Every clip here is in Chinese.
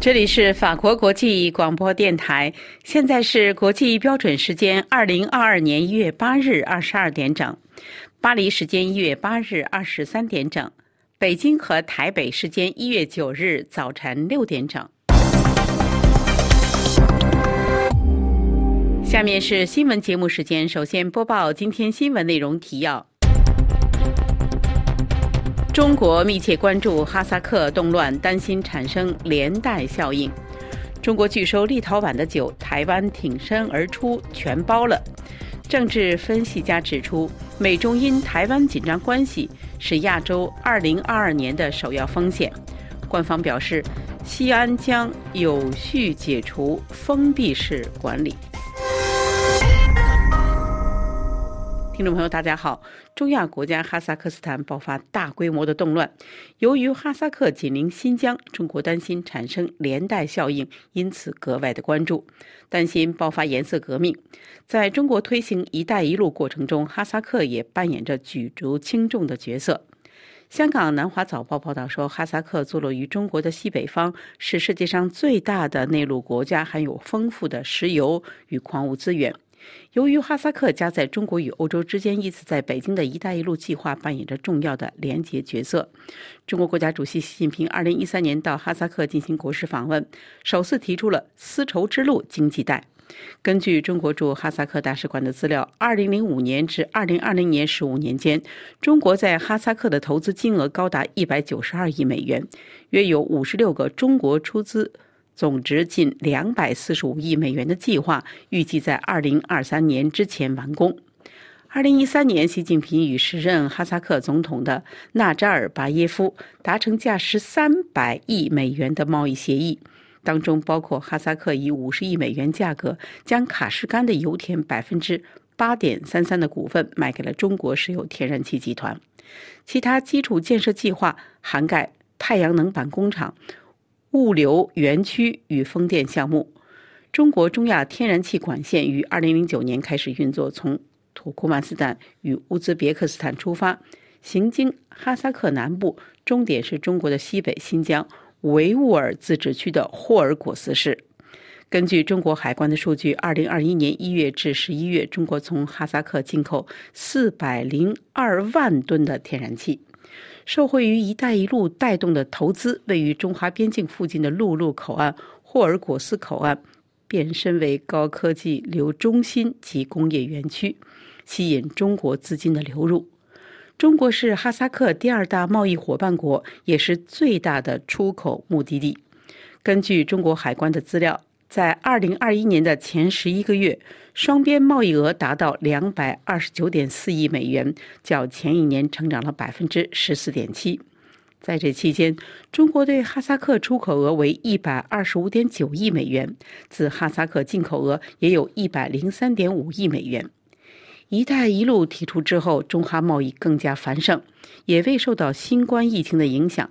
这里是法国国际广播电台，现在是国际标准时间二零二二年一月八日二十二点整，巴黎时间一月八日二十三点整，北京和台北时间一月九日早晨六点整。下面是新闻节目时间，首先播报今天新闻内容提要。中国密切关注哈萨克动乱，担心产生连带效应。中国拒收立陶宛的酒，台湾挺身而出，全包了。政治分析家指出，美中因台湾紧张关系是亚洲2022年的首要风险。官方表示，西安将有序解除封闭式管理。听众朋友，大家好。中亚国家哈萨克斯坦爆发大规模的动乱，由于哈萨克紧邻新疆，中国担心产生连带效应，因此格外的关注，担心爆发颜色革命。在中国推行“一带一路”过程中，哈萨克也扮演着举足轻重的角色。香港南华早报报道说，哈萨克坐落于中国的西北方，是世界上最大的内陆国家，含有丰富的石油与矿物资源。由于哈萨克夹在中国与欧洲之间，因此在北京的一带一路计划扮演着重要的连结角色。中国国家主席习近平2013年到哈萨克进行国事访问，首次提出了丝绸之路经济带。根据中国驻哈萨克大使馆的资料，2005年至2020年15年间，中国在哈萨克的投资金额高达192亿美元，约有56个中国出资。总值近两百四十五亿美元的计划，预计在二零二三年之前完工。二零一三年，习近平与时任哈萨克总统的纳扎尔巴耶夫达成价值三百亿美元的贸易协议，当中包括哈萨克以五十亿美元价格将卡什干的油田百分之八点三三的股份卖给了中国石油天然气集团。其他基础建设计划涵盖太阳能板工厂。物流园区与风电项目，中国中亚天然气管线于二零零九年开始运作，从土库曼斯坦与乌兹别克斯坦出发，行经哈萨克南部，终点是中国的西北新疆维吾尔自治区的霍尔果斯市。根据中国海关的数据，二零二一年一月至十一月，中国从哈萨克进口四百零二万吨的天然气。受惠于“一带一路”带动的投资，位于中华边境附近的陆路口岸霍尔果斯口岸变身为高科技流中心及工业园区，吸引中国资金的流入。中国是哈萨克第二大贸易伙伴国，也是最大的出口目的地。根据中国海关的资料。在二零二一年的前十一个月，双边贸易额达到两百二十九点四亿美元，较前一年成长了百分之十四点七。在这期间，中国对哈萨克出口额为一百二十五点九亿美元，自哈萨克进口额也有一百零三点五亿美元。“一带一路”提出之后，中哈贸易更加繁盛，也未受到新冠疫情的影响。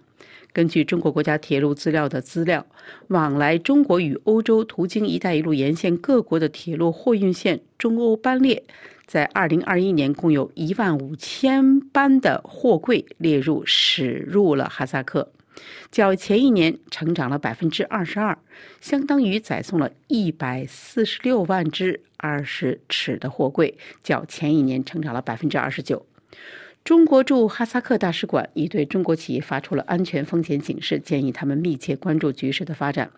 根据中国国家铁路资料的资料，往来中国与欧洲途经“一带一路”沿线各国的铁路货运线中欧班列，在2021年共有一万五千班的货柜列入驶入了哈萨克，较前一年成长了百分之二十二，相当于载送了一百四十六万只二十尺的货柜，较前一年成长了百分之二十九。中国驻哈萨克大使馆已对中国企业发出了安全风险警示，建议他们密切关注局势的发展。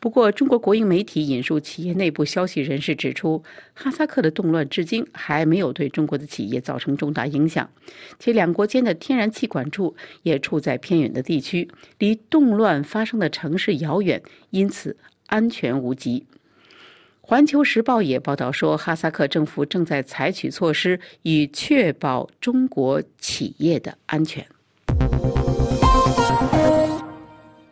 不过，中国国营媒体引述企业内部消息人士指出，哈萨克的动乱至今还没有对中国的企业造成重大影响，且两国间的天然气管处也处在偏远的地区，离动乱发生的城市遥远，因此安全无极。环球时报也报道说，哈萨克政府正在采取措施以确保中国企业的安全。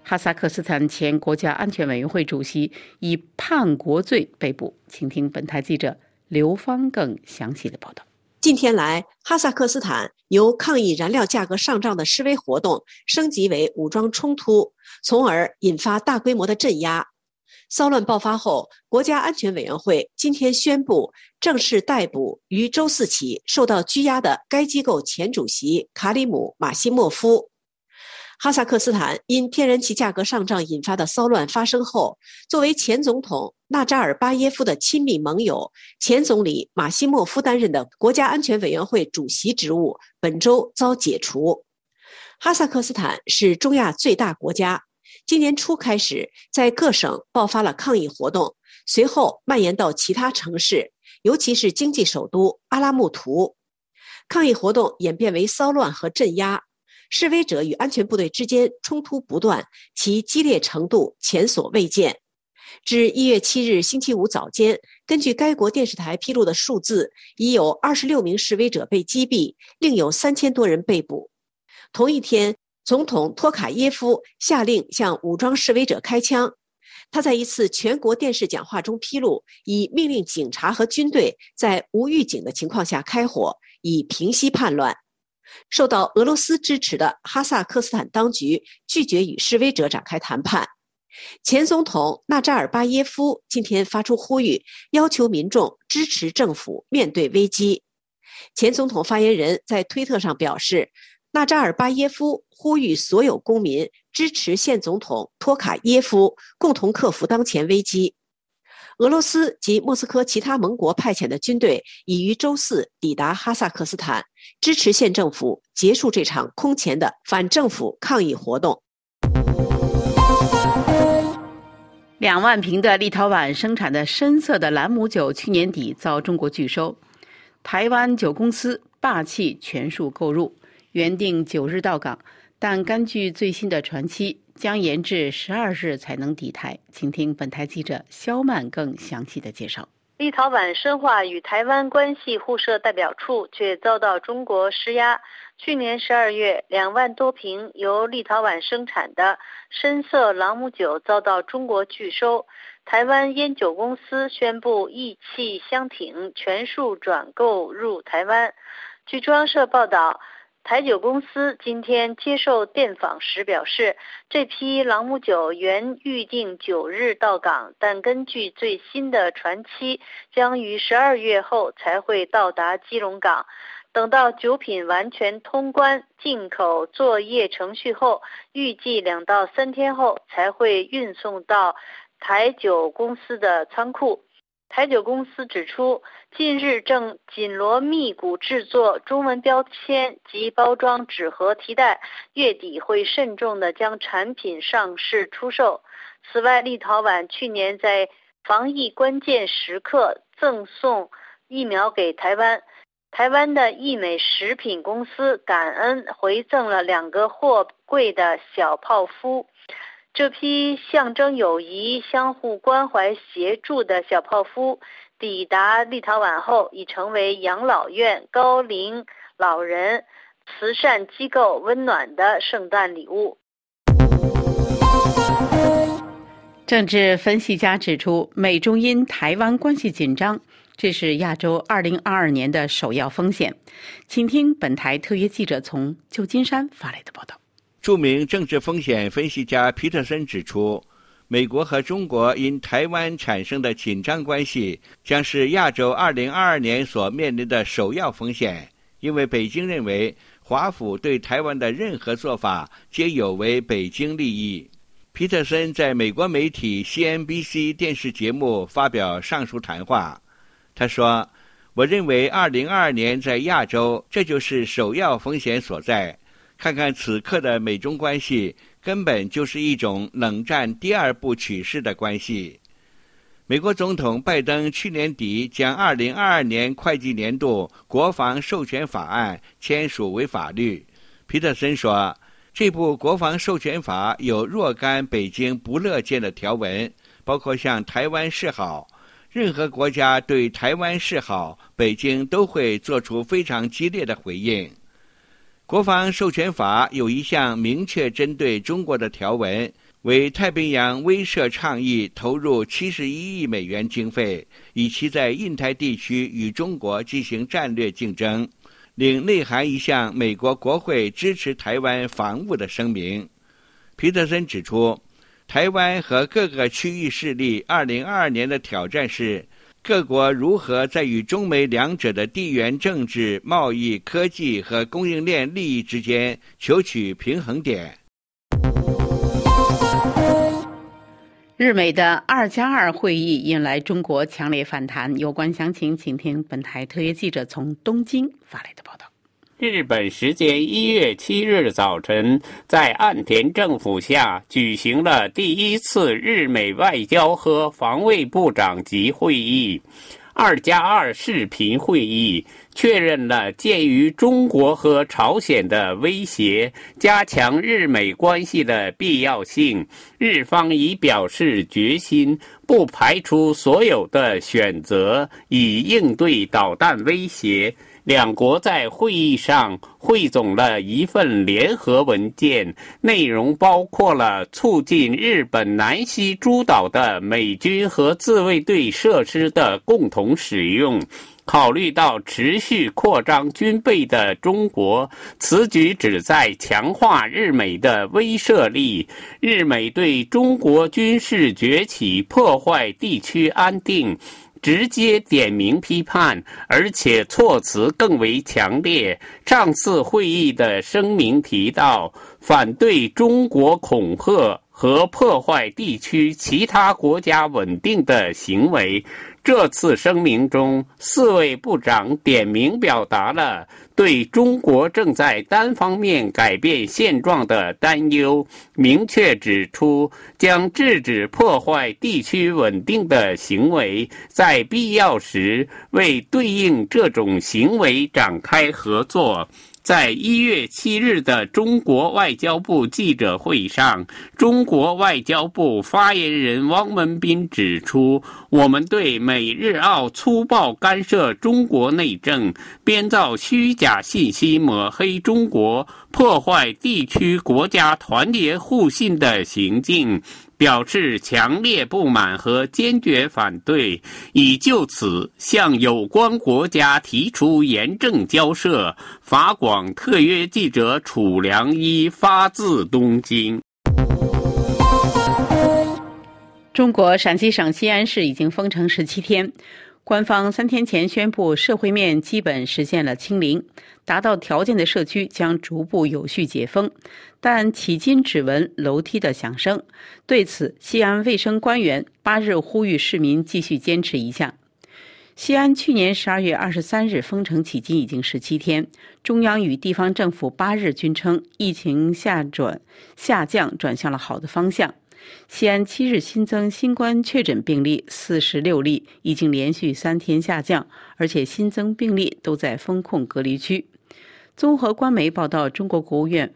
哈萨克斯坦前国家安全委员会主席以叛国罪被捕，请听本台记者刘芳更详细的报道。近天来，哈萨克斯坦由抗议燃料价格上涨的示威活动升级为武装冲突，从而引发大规模的镇压。骚乱爆发后，国家安全委员会今天宣布正式逮捕于周四起受到拘押的该机构前主席卡里姆·马西莫夫。哈萨克斯坦因天然气价格上涨引发的骚乱发生后，作为前总统纳扎尔巴耶夫的亲密盟友，前总理马西莫夫担任的国家安全委员会主席职务本周遭解除。哈萨克斯坦是中亚最大国家，今年初开始在各省爆发了抗议活动，随后蔓延到其他城市，尤其是经济首都阿拉木图。抗议活动演变为骚乱和镇压。示威者与安全部队之间冲突不断，其激烈程度前所未见。至一月七日星期五早间，根据该国电视台披露的数字，已有二十六名示威者被击毙，另有三千多人被捕。同一天，总统托卡耶夫下令向武装示威者开枪。他在一次全国电视讲话中披露，已命令警察和军队在无预警的情况下开火，以平息叛乱。受到俄罗斯支持的哈萨克斯坦当局拒绝与示威者展开谈判。前总统纳扎尔巴耶夫今天发出呼吁，要求民众支持政府面对危机。前总统发言人在推特上表示，纳扎尔巴耶夫呼吁所有公民支持现总统托卡耶夫，共同克服当前危机。俄罗斯及莫斯科其他盟国派遣的军队已于周四抵达哈萨克斯坦，支持县政府结束这场空前的反政府抗议活动。两万瓶的立陶宛生产的深色的朗姆酒去年底遭中国拒收，台湾酒公司霸气全数购入，原定九日到港，但根据最新的传期。将延至十二日才能抵台，请听本台记者肖曼更详细的介绍。立陶宛深化与台湾关系互设代表处却遭到中国施压。去年十二月，两万多瓶由立陶宛生产的深色朗姆酒遭到中国拒收，台湾烟酒公司宣布意气相挺，全数转购入台湾。据中央社报道。台酒公司今天接受电访时表示，这批朗姆酒原预定九日到港，但根据最新的船期，将于十二月后才会到达基隆港。等到酒品完全通关、进口作业程序后，预计两到三天后才会运送到台酒公司的仓库。台酒公司指出，近日正紧锣密鼓制作中文标签及包装纸盒提袋，月底会慎重地将产品上市出售。此外，立陶宛去年在防疫关键时刻赠送疫苗给台湾，台湾的益美食品公司感恩回赠了两个货柜的小泡芙。这批象征友谊、相互关怀、协助的小泡芙抵达立陶宛后，已成为养老院、高龄老人、慈善机构温暖的圣诞礼物。政治分析家指出，美中因台湾关系紧张，这是亚洲2022年的首要风险。请听本台特约记者从旧金山发来的报道。著名政治风险分析家皮特森指出，美国和中国因台湾产生的紧张关系将是亚洲2022年所面临的首要风险，因为北京认为华府对台湾的任何做法皆有违北京利益。皮特森在美国媒体 CNBC 电视节目发表上述谈话，他说：“我认为2022年在亚洲，这就是首要风险所在。”看看此刻的美中关系，根本就是一种冷战第二部曲式的关系。美国总统拜登去年底将2022年会计年度国防授权法案签署为法律。皮特森说，这部国防授权法有若干北京不乐见的条文，包括向台湾示好。任何国家对台湾示好，北京都会做出非常激烈的回应。国防授权法有一项明确针对中国的条文，为太平洋威慑倡议投入七十一亿美元经费，以其在印太地区与中国进行战略竞争。另内含一项美国国会支持台湾防务的声明。皮特森指出，台湾和各个区域势力二零二二年的挑战是。各国如何在与中美两者的地缘政治贸易科技和供应链利益之间求取平衡点？日美的二加二会议引来中国强烈反弹有关详情请听本台特约记者从东京发来的报道。日本时间一月七日早晨，在岸田政府下举行了第一次日美外交和防卫部长级会议。二加二视频会议确认了鉴于中国和朝鲜的威胁，加强日美关系的必要性。日方已表示决心，不排除所有的选择，以应对导弹威胁。两国在会议上汇总了一份联合文件，内容包括了促进日本南西诸岛的美军和自卫队设施的共同使用。考虑到持续扩张军备的中国，此举旨在强化日美的威慑力。日美对中国军事崛起破坏地区安定。直接点名批判，而且措辞更为强烈。上次会议的声明提到，反对中国恐吓和破坏地区其他国家稳定的行为。这次声明中，四位部长点名表达了对中国正在单方面改变现状的担忧，明确指出将制止破坏地区稳定的行为，在必要时为对应这种行为展开合作。在一月七日的中国外交部记者会上，中国外交部发言人汪文斌指出：“我们对美日澳粗暴干涉中国内政、编造虚假信息、抹黑中国、破坏地区国家团结互信的行径。”表示强烈不满和坚决反对，已就此向有关国家提出严正交涉。法广特约记者楚良一发自东京。中国陕西省西安市已经封城十七天。官方三天前宣布，社会面基本实现了清零，达到条件的社区将逐步有序解封。但迄今只闻楼梯的响声。对此，西安卫生官员八日呼吁市民继续坚持一下。西安去年十二月二十三日封城，迄今已经十七天。中央与地方政府八日均称，疫情下转下降，转向了好的方向。西安七日新增新冠确诊病例四十六例，已经连续三天下降，而且新增病例都在封控隔离区。综合官媒报道，中国国务院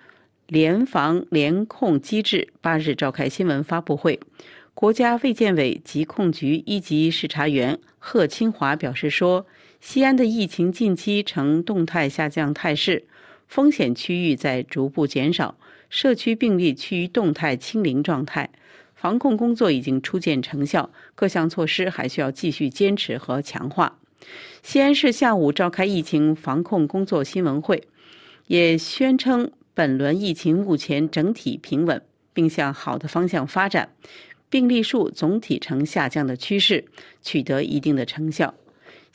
联防联控机制八日召开新闻发布会，国家卫健委疾控局一级视察员贺清华表示说，西安的疫情近期呈动态下降态势，风险区域在逐步减少。社区病例趋于动态清零状态，防控工作已经初见成效，各项措施还需要继续坚持和强化。西安市下午召开疫情防控工作新闻会，也宣称本轮疫情目前整体平稳，并向好的方向发展，病例数总体呈下降的趋势，取得一定的成效。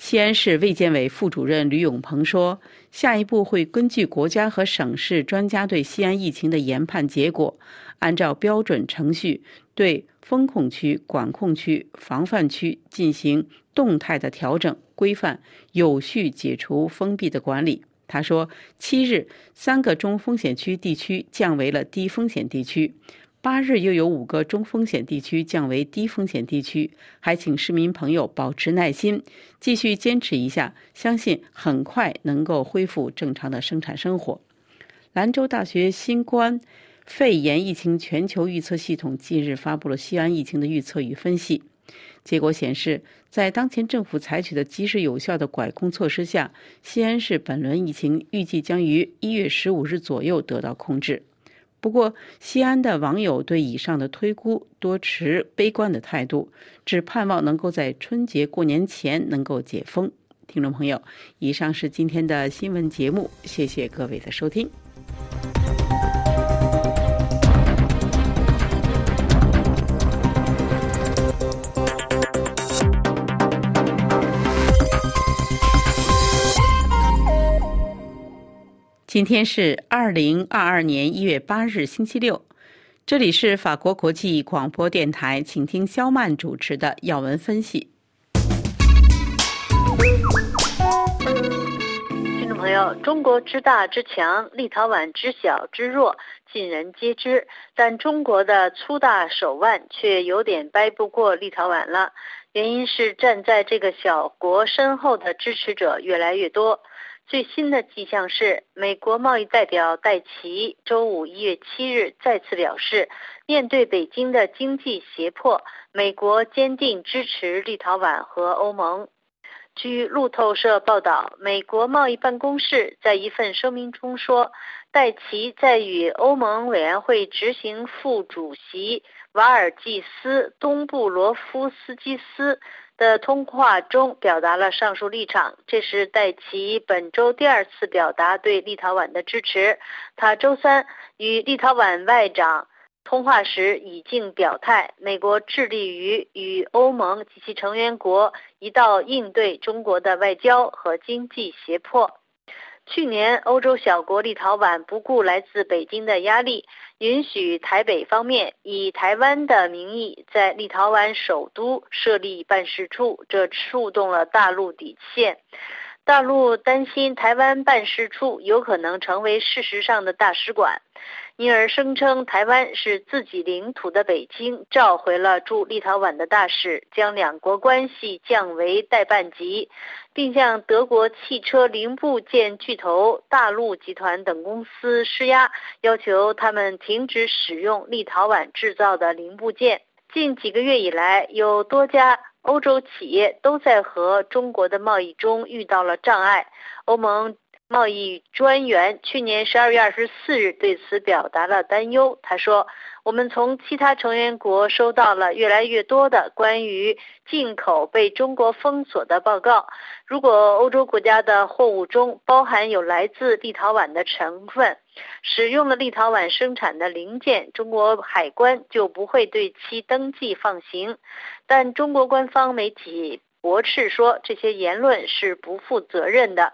西安市卫健委副主任吕永鹏说：“下一步会根据国家和省市专家对西安疫情的研判结果，按照标准程序对风控区、管控区、防范区进行动态的调整规范，有序解除封闭的管理。”他说：“七日，三个中风险区地区降为了低风险地区。”八日又有五个中风险地区降为低风险地区，还请市民朋友保持耐心，继续坚持一下，相信很快能够恢复正常的生产生活。兰州大学新冠肺炎疫情全球预测系统近日发布了西安疫情的预测与分析，结果显示，在当前政府采取的及时有效的管控措施下，西安市本轮疫情预计将于一月十五日左右得到控制。不过，西安的网友对以上的推估多持悲观的态度，只盼望能够在春节过年前能够解封。听众朋友，以上是今天的新闻节目，谢谢各位的收听。今天是二零二二年一月八日，星期六。这里是法国国际广播电台，请听肖曼主持的要闻分析。听众朋友，中国之大之强，立陶宛之小之弱，尽人皆知。但中国的粗大手腕却有点掰不过立陶宛了，原因是站在这个小国身后的支持者越来越多。最新的迹象是，美国贸易代表戴奇周五一月七日再次表示，面对北京的经济胁迫，美国坚定支持立陶宛和欧盟。据路透社报道，美国贸易办公室在一份声明中说，戴奇在与欧盟委员会执行副主席瓦尔季斯·东布罗夫斯基斯。的通话中表达了上述立场，这是戴奇本周第二次表达对立陶宛的支持。他周三与立陶宛外长通话时已经表态，美国致力于与欧盟及其成员国一道应对中国的外交和经济胁迫。去年，欧洲小国立陶宛不顾来自北京的压力，允许台北方面以台湾的名义在立陶宛首都设立办事处，这触动了大陆底线。大陆担心台湾办事处有可能成为事实上的大使馆。因而声称台湾是自己领土的北京召回了驻立陶宛的大使，将两国关系降为代办级，并向德国汽车零部件巨头大陆集团等公司施压，要求他们停止使用立陶宛制造的零部件。近几个月以来，有多家欧洲企业都在和中国的贸易中遇到了障碍。欧盟。贸易专员去年十二月二十四日对此表达了担忧。他说：“我们从其他成员国收到了越来越多的关于进口被中国封锁的报告。如果欧洲国家的货物中包含有来自立陶宛的成分，使用了立陶宛生产的零件，中国海关就不会对其登记放行。”但中国官方媒体驳斥说，这些言论是不负责任的。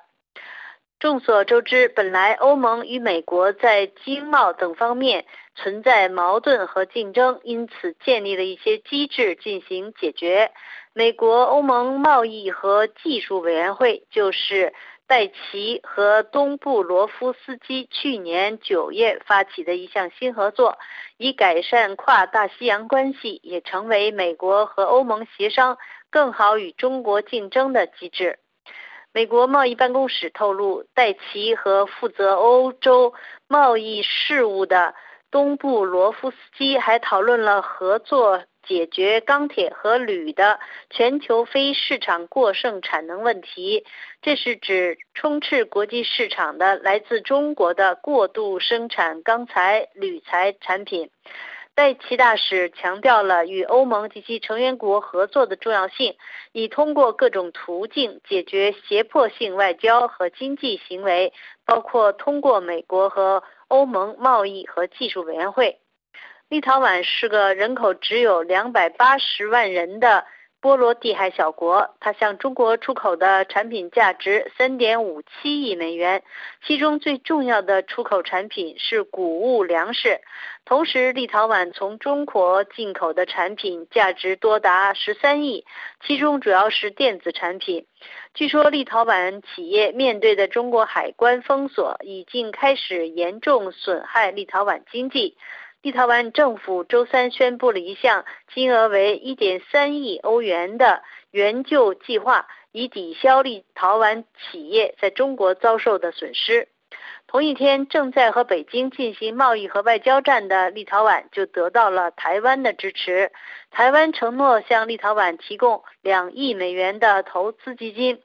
众所周知，本来欧盟与美国在经贸等方面存在矛盾和竞争，因此建立了一些机制进行解决。美国欧盟贸易和技术委员会就是戴奇和东布罗夫斯基去年九月发起的一项新合作，以改善跨大西洋关系，也成为美国和欧盟协商更好与中国竞争的机制。美国贸易办公室透露，戴奇和负责欧洲贸易事务的东布罗夫斯基还讨论了合作解决钢铁和铝的全球非市场过剩产能问题。这是指充斥国际市场的来自中国的过度生产钢材、铝材产品。戴奇大使强调了与欧盟及其成员国合作的重要性，以通过各种途径解决胁迫性外交和经济行为，包括通过美国和欧盟贸易和技术委员会。立陶宛是个人口只有两百八十万人的。波罗的海小国，它向中国出口的产品价值三点五七亿美元，其中最重要的出口产品是谷物粮食。同时，立陶宛从中国进口的产品价值多达十三亿，其中主要是电子产品。据说，立陶宛企业面对的中国海关封锁已经开始严重损害立陶宛经济。立陶宛政府周三宣布了一项金额为1.3亿欧元的援救计划，以抵消立陶宛企业在中国遭受的损失。同一天，正在和北京进行贸易和外交战的立陶宛就得到了台湾的支持。台湾承诺向立陶宛提供两亿美元的投资基金。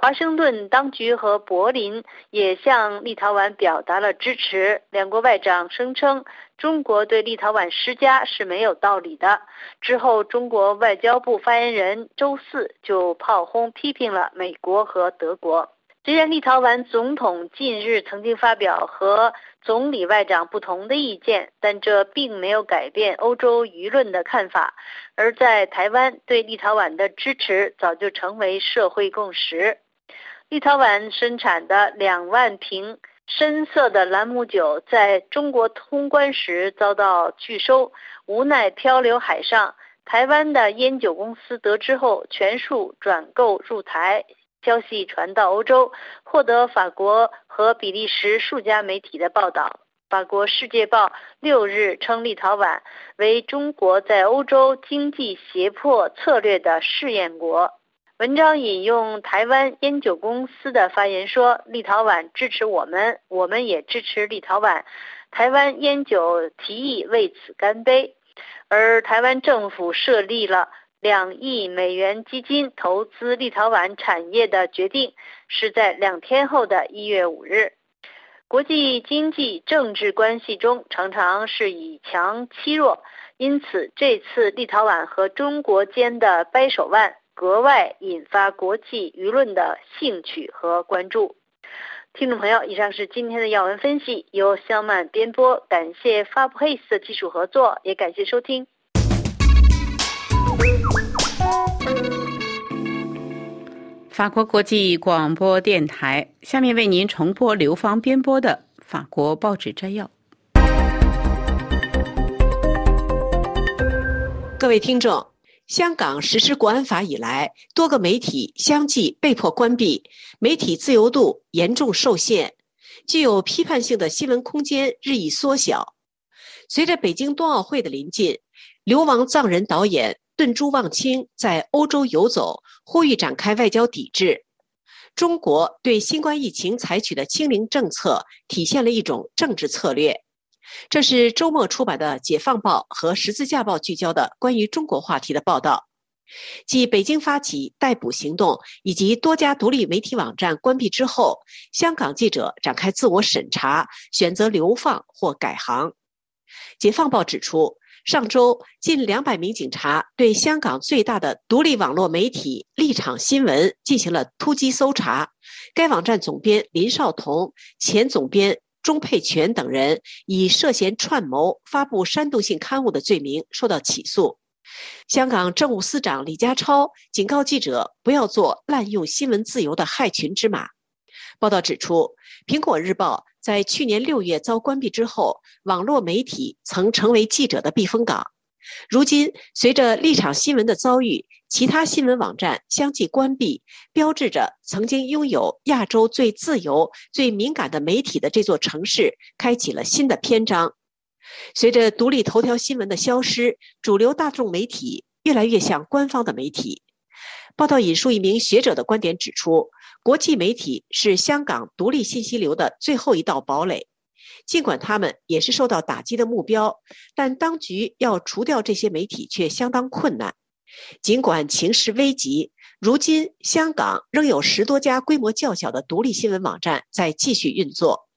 华盛顿当局和柏林也向立陶宛表达了支持。两国外长声称，中国对立陶宛施加是没有道理的。之后，中国外交部发言人周四就炮轰批评了美国和德国。虽然立陶宛总统近日曾经发表和总理外长不同的意见，但这并没有改变欧洲舆论的看法。而在台湾，对立陶宛的支持早就成为社会共识。立陶宛生产的两万瓶深色的朗姆酒在中国通关时遭到拒收，无奈漂流海上。台湾的烟酒公司得知后，全数转购入台。消息传到欧洲，获得法国和比利时数家媒体的报道。法国《世界报》六日称，立陶宛为中国在欧洲经济胁迫策略的试验国。文章引用台湾烟酒公司的发言说：“立陶宛支持我们，我们也支持立陶宛。台湾烟酒提议为此干杯。”而台湾政府设立了两亿美元基金投资立陶宛产业的决定，是在两天后的一月五日。国际经济政治关系中常常是以强欺弱，因此这次立陶宛和中国间的掰手腕格外引发国际舆论的兴趣和关注。听众朋友，以上是今天的要闻分析，由肖曼编播，感谢 FabHays 的技术合作，也感谢收听。法国国际广播电台，下面为您重播刘芳编播的法国报纸摘要。各位听众，香港实施国安法以来，多个媒体相继被迫关闭，媒体自由度严重受限，具有批判性的新闻空间日益缩小。随着北京冬奥会的临近，流亡藏人导演。顿珠望清在欧洲游走，呼吁展开外交抵制。中国对新冠疫情采取的清零政策，体现了一种政治策略。这是周末出版的《解放报》和《十字架报》聚焦的关于中国话题的报道。继北京发起逮捕行动以及多家独立媒体网站关闭之后，香港记者展开自我审查，选择流放或改行。《解放报》指出。上周，近两百名警察对香港最大的独立网络媒体立场新闻进行了突击搜查。该网站总编林少彤、前总编钟佩全等人以涉嫌串谋发布煽动性刊物的罪名受到起诉。香港政务司长李家超警告记者不要做滥用新闻自由的害群之马。报道指出，《苹果日报》。在去年六月遭关闭之后，网络媒体曾成为记者的避风港。如今，随着立场新闻的遭遇，其他新闻网站相继关闭，标志着曾经拥有亚洲最自由、最敏感的媒体的这座城市开启了新的篇章。随着独立头条新闻的消失，主流大众媒体越来越像官方的媒体。报道引述一名学者的观点指出。国际媒体是香港独立信息流的最后一道堡垒，尽管他们也是受到打击的目标，但当局要除掉这些媒体却相当困难。尽管情势危急，如今香港仍有十多家规模较小的独立新闻网站在继续运作。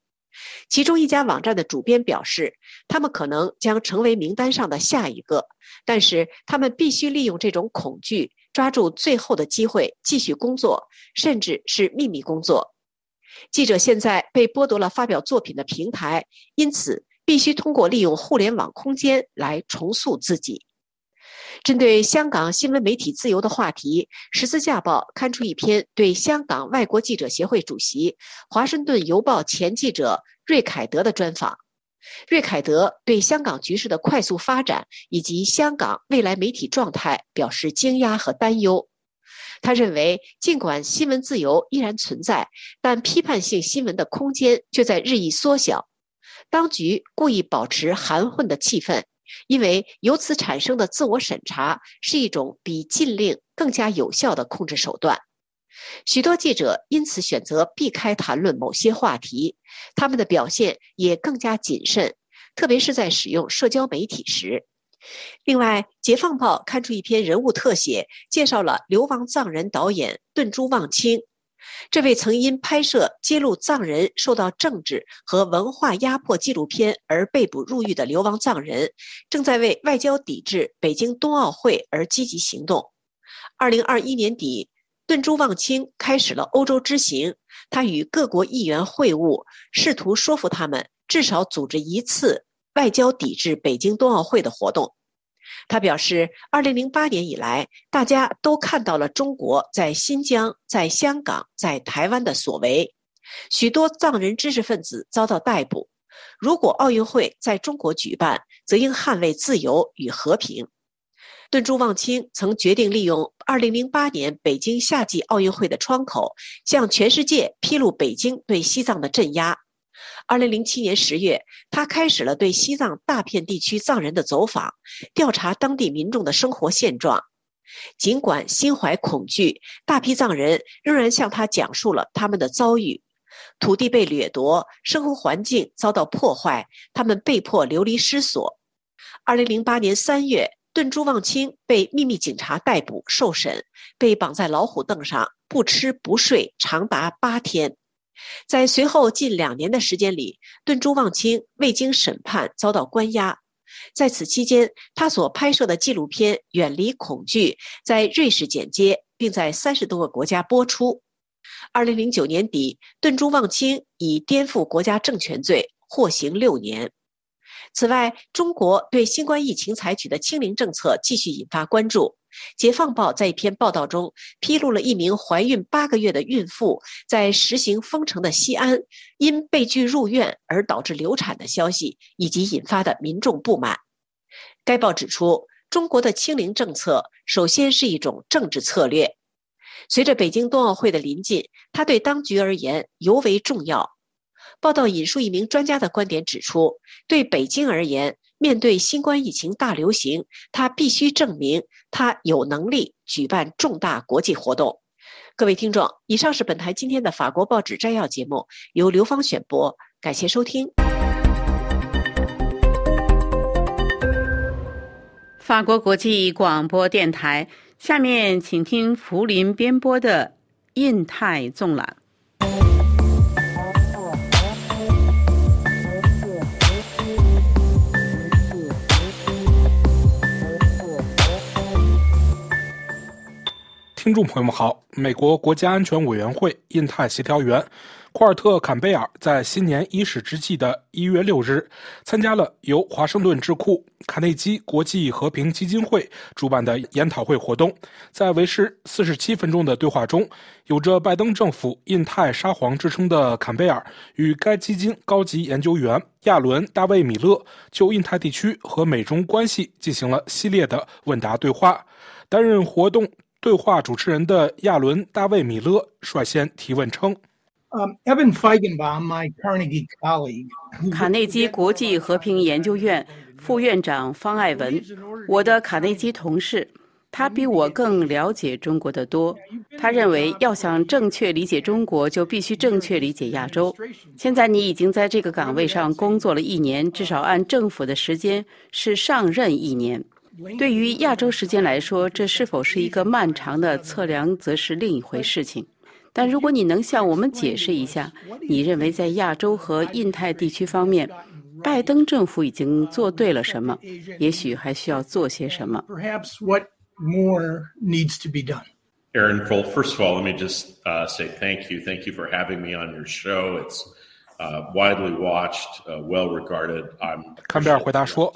其中一家网站的主编表示，他们可能将成为名单上的下一个，但是他们必须利用这种恐惧。抓住最后的机会继续工作，甚至是秘密工作。记者现在被剥夺了发表作品的平台，因此必须通过利用互联网空间来重塑自己。针对香港新闻媒体自由的话题，《十字架报》刊出一篇对香港外国记者协会主席、华盛顿邮报前记者瑞凯德的专访。瑞凯德对香港局势的快速发展以及香港未来媒体状态表示惊讶和担忧。他认为，尽管新闻自由依然存在，但批判性新闻的空间却在日益缩小。当局故意保持含混的气氛，因为由此产生的自我审查是一种比禁令更加有效的控制手段。许多记者因此选择避开谈论某些话题，他们的表现也更加谨慎，特别是在使用社交媒体时。另外，《解放报》刊出一篇人物特写，介绍了流亡藏人导演顿珠望清。这位曾因拍摄揭露藏人受到政治和文化压迫纪录片而被捕入狱的流亡藏人，正在为外交抵制北京冬奥会而积极行动。二零二一年底。顿珠旺清开始了欧洲之行，他与各国议员会晤，试图说服他们至少组织一次外交抵制北京冬奥会的活动。他表示，2008年以来，大家都看到了中国在新疆、在香港、在台湾的所为，许多藏人知识分子遭到逮捕。如果奥运会在中国举办，则应捍卫自由与和平。顿珠旺清曾决定利用2008年北京夏季奥运会的窗口，向全世界披露北京对西藏的镇压。2007年10月，他开始了对西藏大片地区藏人的走访，调查当地民众的生活现状。尽管心怀恐惧，大批藏人仍然向他讲述了他们的遭遇：土地被掠夺，生活环境遭到破坏，他们被迫流离失所。2008年3月。顿珠旺清被秘密警察逮捕受审，被绑在老虎凳上，不吃不睡，长达八天。在随后近两年的时间里，顿珠旺清未经审判遭到关押。在此期间，他所拍摄的纪录片《远离恐惧》在瑞士剪接，并在三十多个国家播出。二零零九年底，顿珠旺清以颠覆国家政权罪获刑六年。此外，中国对新冠疫情采取的清零政策继续引发关注。解放报在一篇报道中披露了一名怀孕八个月的孕妇在实行封城的西安因被拒入院而导致流产的消息，以及引发的民众不满。该报指出，中国的清零政策首先是一种政治策略，随着北京冬奥会的临近，它对当局而言尤为重要。报道引述一名专家的观点指出，对北京而言，面对新冠疫情大流行，他必须证明他有能力举办重大国际活动。各位听众，以上是本台今天的法国报纸摘要节目，由刘芳选播，感谢收听。法国国际广播电台，下面请听福林编播的《印太纵览》。听众朋友们好，美国国家安全委员会印太协调员库尔特·坎贝尔在新年伊始之际的一月六日，参加了由华盛顿智库卡内基国际和平基金会主办的研讨会活动。在为时四十七分钟的对话中，有着拜登政府印太沙皇之称的坎贝尔与该基金高级研究员亚伦·大卫·米勒就印太地区和美中关系进行了系列的问答对话。担任活动。对话主持人的亚伦·大卫·米勒率先提问称：“Evan Feigenbaum, my Carnegie colleague，卡内基国际和平研究院副院长方爱文，我的卡内基同事，他比我更了解中国的多。他认为，要想正确理解中国，就必须正确理解亚洲。现在你已经在这个岗位上工作了一年，至少按政府的时间是上任一年。”对于亚洲时间来说，这是否是一个漫长的测量，则是另一回事情。但如果你能向我们解释一下，你认为在亚洲和印太地区方面，拜登政府已经做对了什么？也许还需要做些什么？Perhaps what more needs to be done? Aaron, well, first of all, let me just say thank you. Thank you for having me on your show. It's widely watched, well regarded. I'm. 坎贝尔回答说。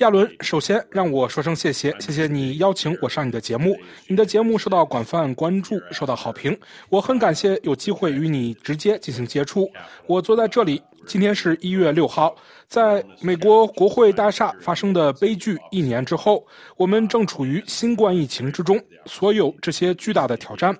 亚伦，首先让我说声谢谢，谢谢你邀请我上你的节目。你的节目受到广泛关注，受到好评，我很感谢有机会与你直接进行接触。我坐在这里，今天是一月六号。在美国国会大厦发生的悲剧一年之后，我们正处于新冠疫情之中。所有这些巨大的挑战，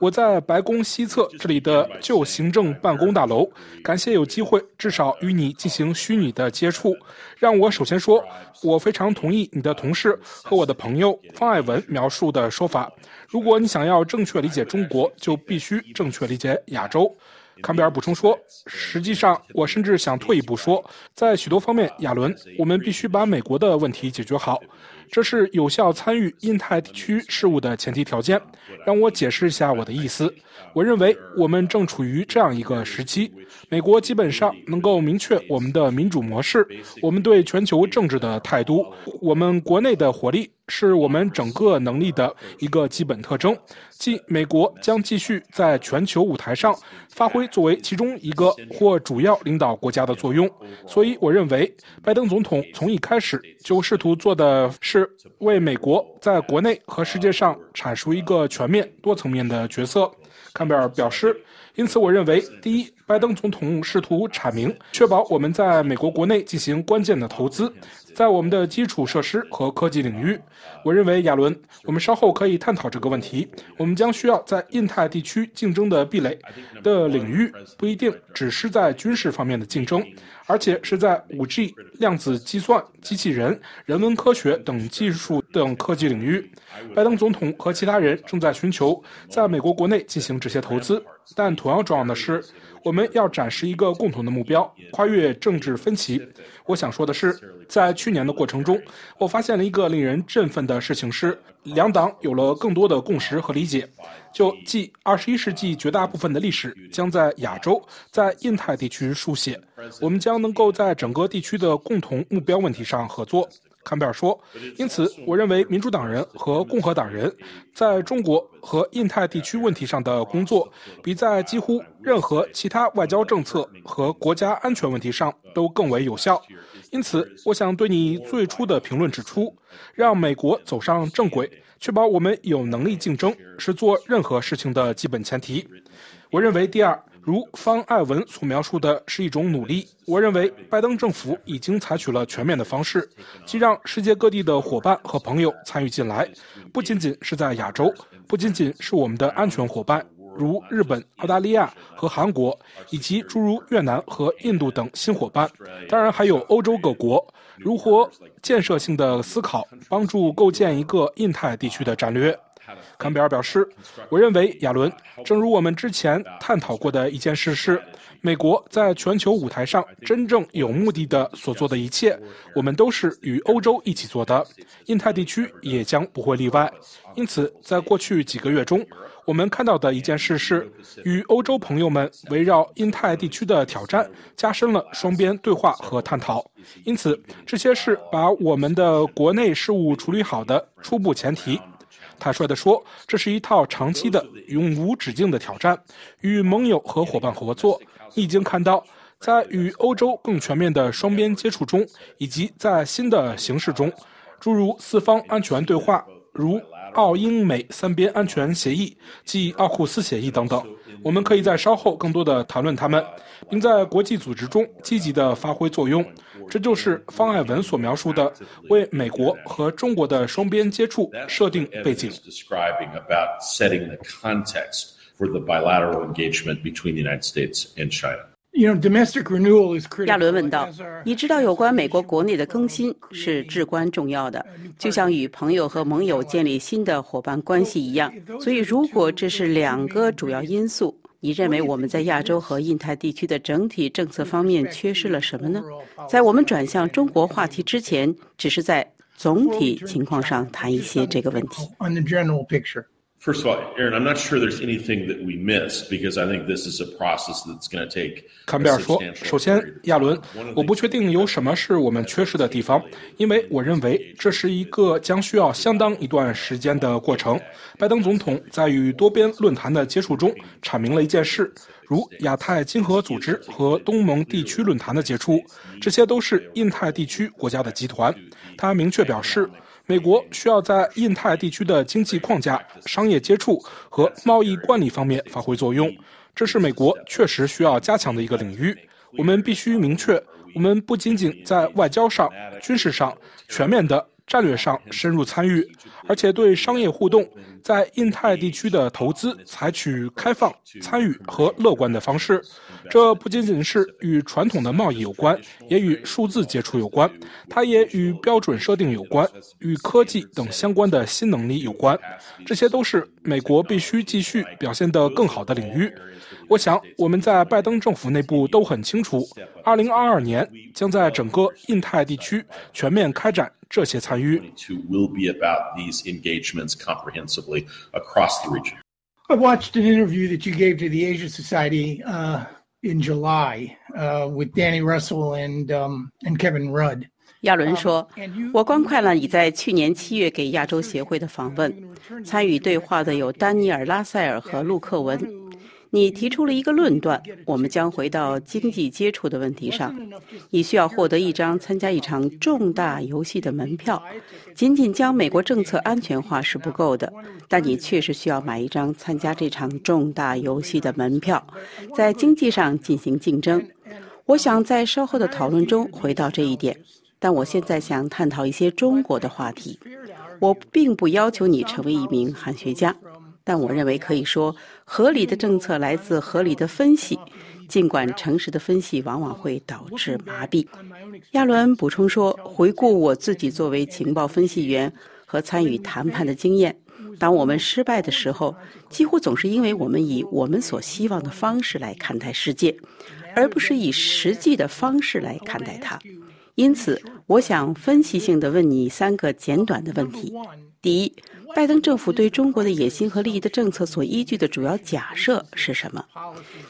我在白宫西侧这里的旧行政办公大楼，感谢有机会至少与你进行虚拟的接触。让我首先说，我非常同意你的同事和我的朋友方爱文描述的说法。如果你想要正确理解中国，就必须正确理解亚洲。坎贝尔补充说：“实际上，我甚至想退一步说，在许多方面，亚伦，我们必须把美国的问题解决好，这是有效参与印太地区事务的前提条件。让我解释一下我的意思。我认为我们正处于这样一个时期：美国基本上能够明确我们的民主模式，我们对全球政治的态度，我们国内的活力。”是我们整个能力的一个基本特征，即美国将继续在全球舞台上发挥作为其中一个或主要领导国家的作用。所以，我认为拜登总统从一开始就试图做的。是为美国在国内和世界上阐述一个全面、多层面的角色。坎贝尔表示，因此我认为，第一，拜登总统试图阐明，确保我们在美国国内进行关键的投资。在我们的基础设施和科技领域，我认为亚伦，我们稍后可以探讨这个问题。我们将需要在印太地区竞争的壁垒的领域，不一定只是在军事方面的竞争，而且是在 5G、量子计算、机器人、人文科学等技术等科技领域。拜登总统和其他人正在寻求在美国国内进行这些投资，但同样重要的是。我们要展示一个共同的目标，跨越政治分歧。我想说的是，在去年的过程中，我发现了一个令人振奋的事情是，两党有了更多的共识和理解。就即二十一世纪绝大部分的历史将在亚洲、在印太地区书写，我们将能够在整个地区的共同目标问题上合作。坎贝尔说：“因此，我认为民主党人和共和党人在中国和印太地区问题上的工作，比在几乎任何其他外交政策和国家安全问题上都更为有效。因此，我想对你最初的评论指出，让美国走上正轨，确保我们有能力竞争，是做任何事情的基本前提。我认为，第二。”如方艾文所描述的是一种努力，我认为拜登政府已经采取了全面的方式，即让世界各地的伙伴和朋友参与进来，不仅仅是在亚洲，不仅仅是我们的安全伙伴，如日本、澳大利亚和韩国，以及诸如越南和印度等新伙伴，当然还有欧洲各国，如何建设性的思考，帮助构建一个印太地区的战略。坎贝尔表示：“我认为，亚伦，正如我们之前探讨过的一件事是，美国在全球舞台上真正有目的的所做的一切，我们都是与欧洲一起做的，印太地区也将不会例外。因此，在过去几个月中，我们看到的一件事是，与欧洲朋友们围绕印太地区的挑战加深了双边对话和探讨。因此，这些是把我们的国内事务处理好的初步前提。”坦率地说，这是一套长期的、永无止境的挑战。与盟友和伙伴合作，你已经看到，在与欧洲更全面的双边接触中，以及在新的形势中，诸如四方安全对话，如澳英美三边安全协议即奥库斯协议等等，我们可以在稍后更多的谈论他们，并在国际组织中积极的发挥作用。这就是方爱文所描述的为美国和中国的双边接触设定背景。亚伦问道：“你知道有关美国国内的更新是至关重要的，就像与朋友和盟友建立新的伙伴关系一样。所以，如果这是两个主要因素。”你认为我们在亚洲和印太地区的整体政策方面缺失了什么呢？在我们转向中国话题之前，只是在总体情况上谈一些这个问题。First of all, Aaron, I'm not sure there's anything that we missed because I think this is a process that's going to take. 坎贝尔说：“首先，亚伦，我不确定有什么是我们缺失的地方，因为我认为这是一个将需要相当一段时间的过程。拜登总统在与多边论坛的接触中阐明了一件事，如亚太经合组织和东盟地区论坛的接触，这些都是印太地区国家的集团。他明确表示。”美国需要在印太地区的经济框架、商业接触和贸易惯例方面发挥作用，这是美国确实需要加强的一个领域。我们必须明确，我们不仅仅在外交上、军事上全面的。战略上深入参与，而且对商业互动在印太地区的投资采取开放、参与和乐观的方式。这不仅仅是与传统的贸易有关，也与数字接触有关，它也与标准设定有关，与科技等相关的新能力有关。这些都是美国必须继续表现得更好的领域。我想，我们在拜登政府内部都很清楚，2022年将在整个印太地区全面开展这些参与。I watched an interview that you gave to the Asia Society uh, in July uh, with Danny Russell and um, and Kevin Rudd. 亚伦说：“我观看了你在去年七月给亚洲协会的访问，参与对话的有丹尼尔·拉塞尔和陆克文。” 你提出了一个论断，我们将回到经济接触的问题上。你需要获得一张参加一场重大游戏的门票，仅仅将美国政策安全化是不够的，但你确实需要买一张参加这场重大游戏的门票，在经济上进行竞争。我想在稍后的讨论中回到这一点，但我现在想探讨一些中国的话题。我并不要求你成为一名汉学家。但我认为可以说，合理的政策来自合理的分析，尽管诚实的分析往往会导致麻痹。亚伦补充说：“回顾我自己作为情报分析员和参与谈判的经验，当我们失败的时候，几乎总是因为我们以我们所希望的方式来看待世界，而不是以实际的方式来看待它。因此，我想分析性的问你三个简短的问题：第一。”拜登政府对中国的野心和利益的政策所依据的主要假设是什么？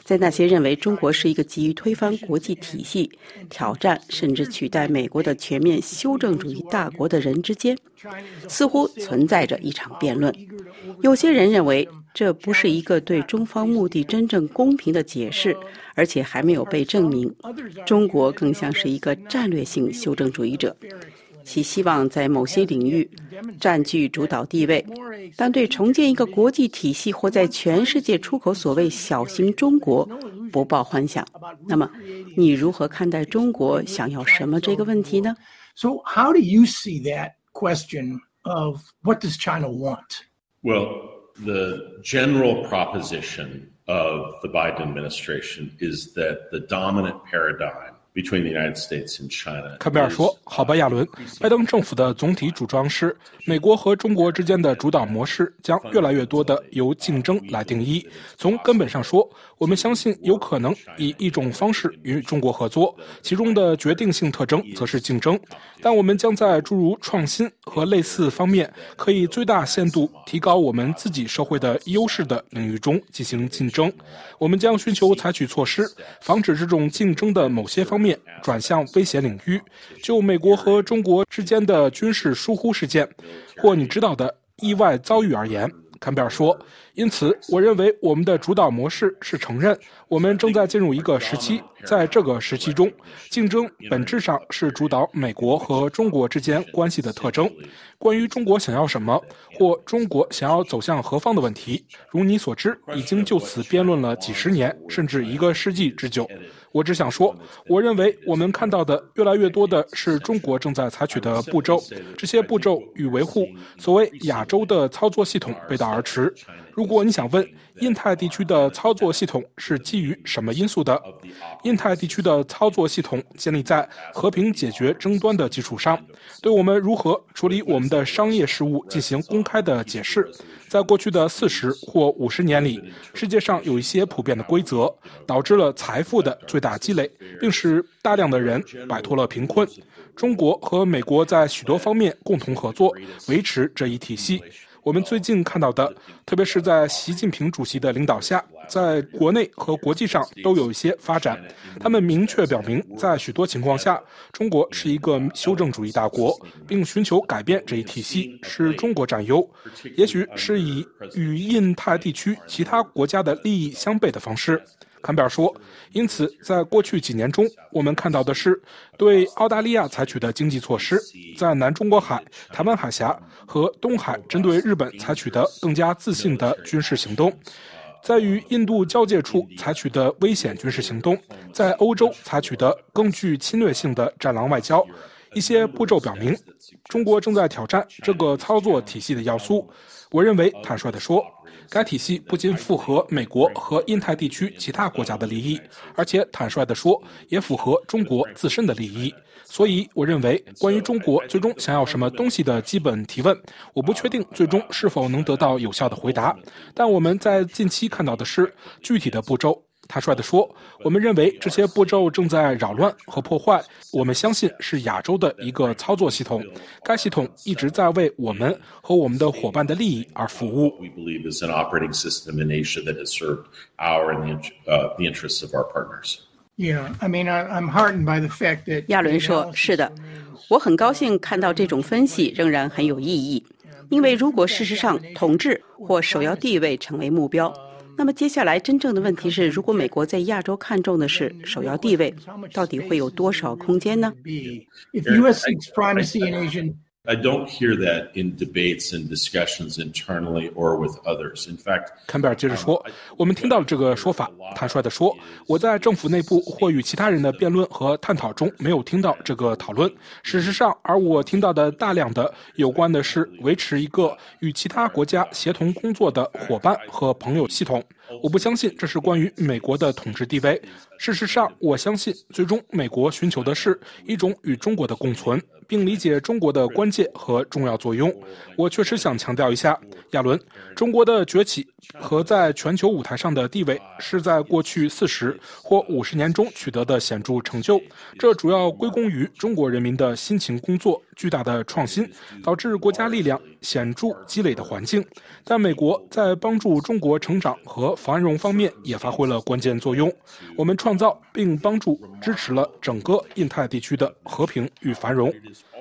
在那些认为中国是一个急于推翻国际体系、挑战甚至取代美国的全面修正主义大国的人之间，似乎存在着一场辩论。有些人认为这不是一个对中方目的真正公平的解释，而且还没有被证明。中国更像是一个战略性修正主义者。其希望在某些领域占据主导地位，但对重建一个国际体系或在全世界出口所谓“小型中国”不抱幻想。那么，你如何看待中国想要什么这个问题呢？So how do you see that question of what does China want? Well, the general proposition of the Biden administration is that the dominant paradigm 坎贝尔说：“好吧，亚伦，拜登政府的总体主张是，美国和中国之间的主导模式将越来越多的由竞争来定义。从根本上说，我们相信有可能以一种方式与中国合作，其中的决定性特征则是竞争。但我们将在诸如创新和类似方面可以最大限度提高我们自己社会的优势的领域中进行竞争。我们将寻求采取措施，防止这种竞争的某些方面。”转向威胁领域，就美国和中国之间的军事疏忽事件，或你知道的意外遭遇而言，坎贝尔说。因此，我认为我们的主导模式是承认我们正在进入一个时期，在这个时期中，竞争本质上是主导美国和中国之间关系的特征。关于中国想要什么，或中国想要走向何方的问题，如你所知，已经就此辩论了几十年，甚至一个世纪之久。我只想说，我认为我们看到的越来越多的是中国正在采取的步骤，这些步骤与维护所谓亚洲的操作系统背道而驰。如果你想问印太地区的操作系统是基于什么因素的，印太地区的操作系统建立在和平解决争端的基础上，对我们如何处理我们的商业事务进行公开的解释。在过去的四十或五十年里，世界上有一些普遍的规则，导致了财富的最大积累，并使大量的人摆脱了贫困。中国和美国在许多方面共同合作，维持这一体系。我们最近看到的，特别是在习近平主席的领导下，在国内和国际上都有一些发展。他们明确表明，在许多情况下，中国是一个修正主义大国，并寻求改变这一体系，使中国占优，也许是以与印太地区其他国家的利益相悖的方式。坎贝尔说：“因此，在过去几年中，我们看到的是对澳大利亚采取的经济措施，在南中国海、台湾海峡和东海针对日本采取的更加自信的军事行动，在与印度交界处采取的危险军事行动，在欧洲采取的更具侵略性的战狼外交。一些步骤表明，中国正在挑战这个操作体系的要素。我认为，坦率地说。”该体系不仅符合美国和印太地区其他国家的利益，而且坦率地说，也符合中国自身的利益。所以，我认为关于中国最终想要什么东西的基本提问，我不确定最终是否能得到有效的回答。但我们在近期看到的是具体的步骤。他率地说：“我们认为这些步骤正在扰乱和破坏。我们相信是亚洲的一个操作系统，该系统一直在为我们和我们的伙伴的利益而服务。” We believe is an operating system in Asia that has served our and the interests of our partners. Yeah, I mean, I'm heartened by the fact that. 亚伦说：“是的，我很高兴看到这种分析仍然很有意义，因为如果事实上统治或首要地位成为目标。”那么接下来真正的问题是，如果美国在亚洲看重的是首要地位，到底会有多少空间呢？I don't hear that in debates and discussions internally or with others. In fact, 坎贝尔接着说：“我们听到了这个说法，坦率地说，我在政府内部或与其他人的辩论和探讨中没有听到这个讨论。事实上，而我听到的大量的有关的是维持一个与其他国家协同工作的伙伴和朋友系统。我不相信这是关于美国的统治地位。事实上，我相信最终美国寻求的是一种与中国的共存。”并理解中国的关键和重要作用。我确实想强调一下，亚伦，中国的崛起和在全球舞台上的地位是在过去四十或五十年中取得的显著成就。这主要归功于中国人民的辛勤工作、巨大的创新，导致国家力量显著积累的环境。但美国在帮助中国成长和繁荣方面也发挥了关键作用。我们创造并帮助支持了整个印太地区的和平与繁荣。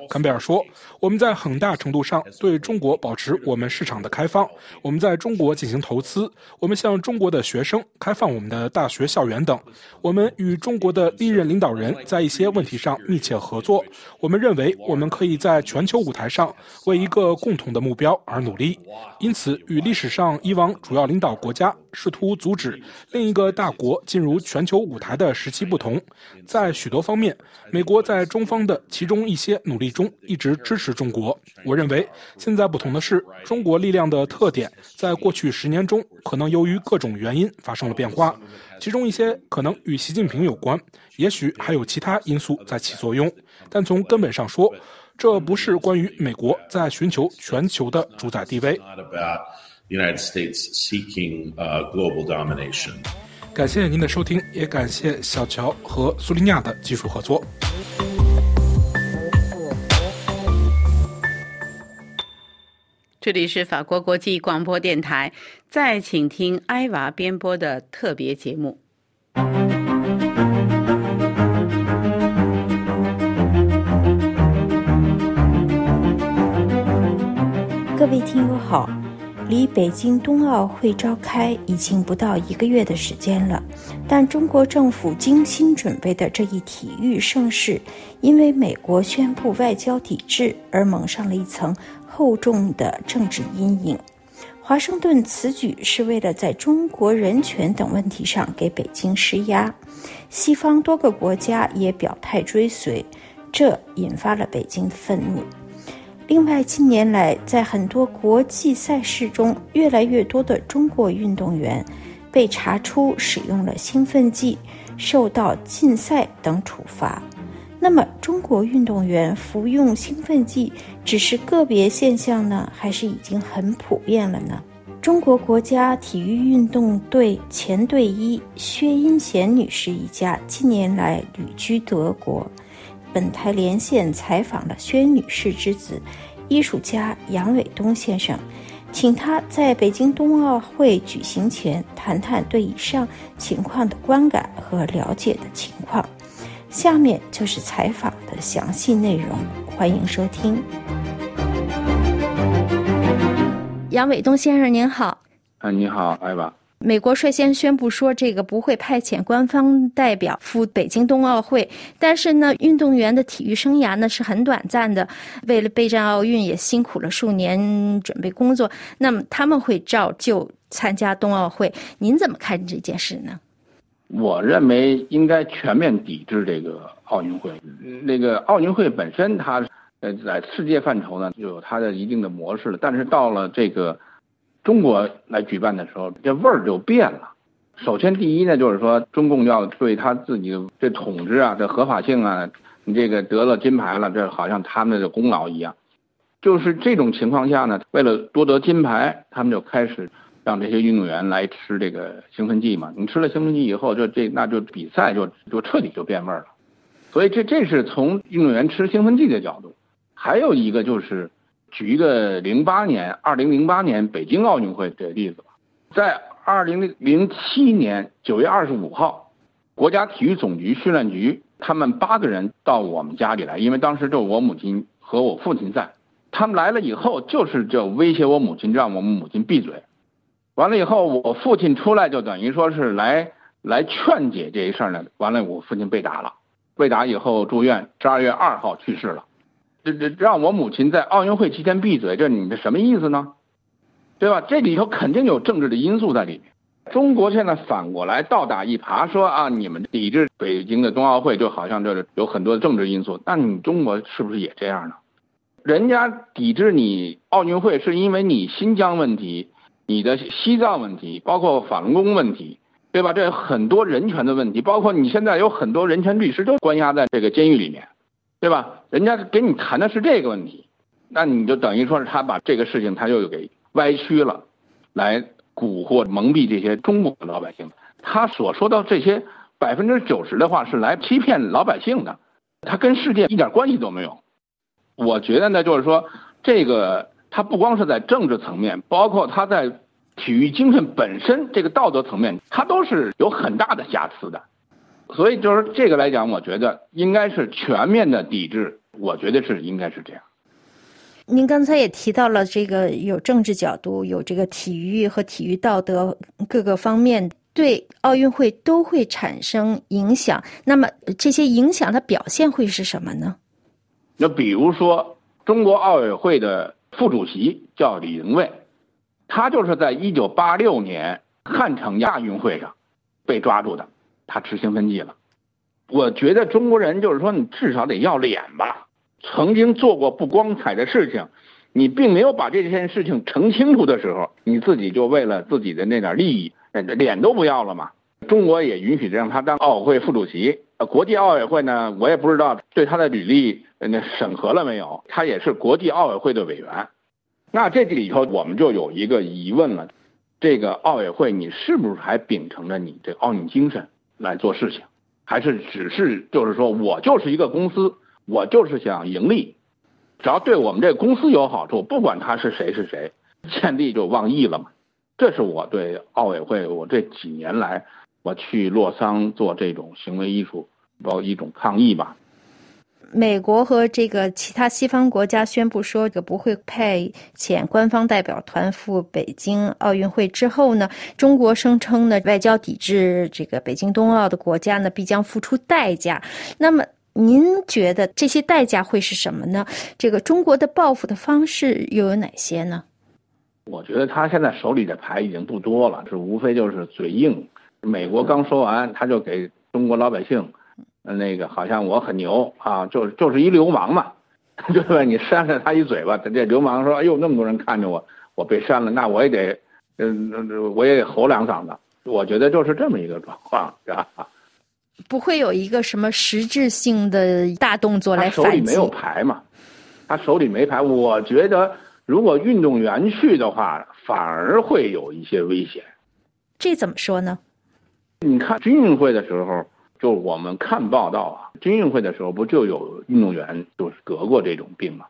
坎贝尔说：“我们在很大程度上对中国保持我们市场的开放，我们在中国进行投资，我们向中国的学生开放我们的大学校园等。我们与中国的历任领导人在一些问题上密切合作。我们认为我们可以在全球舞台上为一个共同的目标而努力。因此，与历史上以往主要领导国家试图阻止另一个大国进入全球舞台的时期不同，在许多方面，美国在中方的其中一些努力。”中一直支持中国。我认为现在不同的是，中国力量的特点在过去十年中可能由于各种原因发生了变化，其中一些可能与习近平有关，也许还有其他因素在起作用。但从根本上说，这不是关于美国在寻求全球的主宰地位。The United States seeking uh, global domination. 感谢您的收听，也感谢小乔和苏利亚的技术合作。这里是法国国际广播电台，再请听埃娃编播的特别节目。各位听友好，离北京冬奥会召开已经不到一个月的时间了，但中国政府精心准备的这一体育盛事，因为美国宣布外交抵制而蒙上了一层厚重的政治阴影。华盛顿此举是为了在中国人权等问题上给北京施压，西方多个国家也表态追随，这引发了北京的愤怒。另外，近年来在很多国际赛事中，越来越多的中国运动员被查出使用了兴奋剂，受到禁赛等处罚。那么，中国运动员服用兴奋剂只是个别现象呢，还是已经很普遍了呢？中国国家体育运动队前队医薛英贤女士一家近年来旅居德国。本台连线采访了薛女士之子，艺术家杨伟东先生，请他在北京冬奥会举行前谈谈对以上情况的观感和了解的情况。下面就是采访的详细内容，欢迎收听。杨伟东先生您好，啊，你好，艾娃。美国率先宣布说，这个不会派遣官方代表赴北京冬奥会，但是呢，运动员的体育生涯呢是很短暂的，为了备战奥运也辛苦了数年准备工作，那么他们会照旧参加冬奥会，您怎么看这件事呢？我认为应该全面抵制这个奥运会。那个奥运会本身，它呃在世界范畴呢就有它的一定的模式了，但是到了这个。中国来举办的时候，这味儿就变了。首先，第一呢，就是说中共要对他自己的这统治啊、这合法性啊，你这个得了金牌了，这好像他们的功劳一样。就是这种情况下呢，为了多得金牌，他们就开始让这些运动员来吃这个兴奋剂嘛。你吃了兴奋剂以后，就这那就比赛就就彻底就变味儿了。所以这这是从运动员吃兴奋剂的角度。还有一个就是。举一个零八年，二零零八年北京奥运会的例子吧，在二零零七年九月二十五号，国家体育总局训练局他们八个人到我们家里来，因为当时就我母亲和我父亲在，他们来了以后就是就威胁我母亲，让我们母亲闭嘴。完了以后，我父亲出来就等于说是来来劝解这一事儿呢。完了，我父亲被打了，被打以后住院，十二月二号去世了。这这让我母亲在奥运会期间闭嘴，这你这什么意思呢？对吧？这里头肯定有政治的因素在里面。中国现在反过来倒打一耙，说啊，你们抵制北京的冬奥会，就好像这是有很多政治因素。那你中国是不是也这样呢？人家抵制你奥运会，是因为你新疆问题、你的西藏问题，包括法轮功问题，对吧？这很多人权的问题，包括你现在有很多人权律师都关押在这个监狱里面，对吧？人家给你谈的是这个问题，那你就等于说是他把这个事情他又给歪曲了，来蛊惑蒙蔽这些中国的老百姓。他所说的这些百分之九十的话是来欺骗老百姓的，他跟世界一点关系都没有。我觉得呢，就是说，这个他不光是在政治层面，包括他在体育精神本身这个道德层面，他都是有很大的瑕疵的。所以就是这个来讲，我觉得应该是全面的抵制。我觉得是应该是这样。您刚才也提到了这个有政治角度，有这个体育和体育道德各个方面对奥运会都会产生影响。那么这些影响的表现会是什么呢？那比如说，中国奥委会的副主席叫李登蔚，他就是在一九八六年汉城亚运会上被抓住的，他执兴奋剂了。我觉得中国人就是说，你至少得要脸吧。曾经做过不光彩的事情，你并没有把这件事情澄清楚的时候，你自己就为了自己的那点利益，脸都不要了嘛。中国也允许让他当奥委会副主席。国际奥委会呢，我也不知道对他的履历那审核了没有。他也是国际奥委会的委员。那这里头我们就有一个疑问了：这个奥委会你是不是还秉承着你这奥运精神来做事情，还是只是就是说我就是一个公司，我就是想盈利，只要对我们这公司有好处，不管他是谁是谁，见利就忘义了嘛？这是我对奥委会我这几年来。我去洛桑做这种行为艺术，包括一种抗议吧。美国和这个其他西方国家宣布说，这个不会派遣官方代表团赴北京奥运会之后呢，中国声称呢，外交抵制这个北京冬奥的国家呢，必将付出代价。那么，您觉得这些代价会是什么呢？这个中国的报复的方式又有哪些呢？我觉得他现在手里的牌已经不多了，是无非就是嘴硬。美国刚说完，他就给中国老百姓，那个好像我很牛啊，就是就是一流氓嘛，对吧？你扇了他一嘴巴，这流氓说：“哎呦，那么多人看着我，我被扇了，那我也得，嗯，我也得吼两嗓子。”我觉得就是这么一个状况，是吧？不会有一个什么实质性的大动作来反击。手里没有牌嘛？他手里没牌，我觉得如果运动员去的话，反而会有一些危险。这怎么说呢？你看军运会的时候，就我们看报道啊，军运会的时候不就有运动员就是得过这种病吗？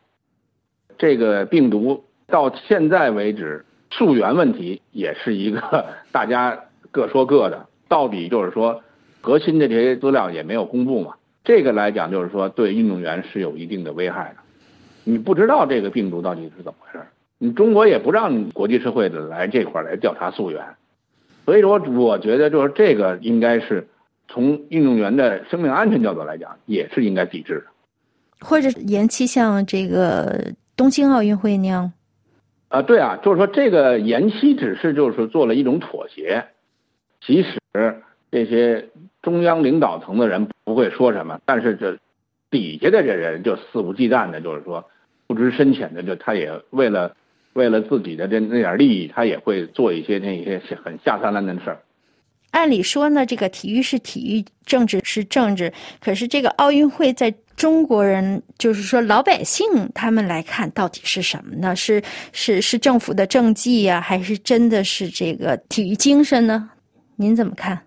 这个病毒到现在为止，溯源问题也是一个 大家各说各的，到底就是说核心的这些资料也没有公布嘛。这个来讲就是说对运动员是有一定的危害的。你不知道这个病毒到底是怎么回事，你中国也不让国际社会的来这块来调查溯源。所以说，我觉得就是这个应该是从运动员的生命安全角度来讲，也是应该抵制的，或者延期像这个东京奥运会那样。啊，对啊，就是说这个延期只是就是做了一种妥协，即使这些中央领导层的人不会说什么，但是这底下的这人就肆无忌惮的，就是说不知深浅的，就他也为了。为了自己的这那点利益，他也会做一些那些很下三滥的事儿。按理说呢，这个体育是体育，政治是政治。可是这个奥运会在中国人，就是说老百姓他们来看，到底是什么呢？是是是政府的政绩呀，还是真的是这个体育精神呢？您怎么看？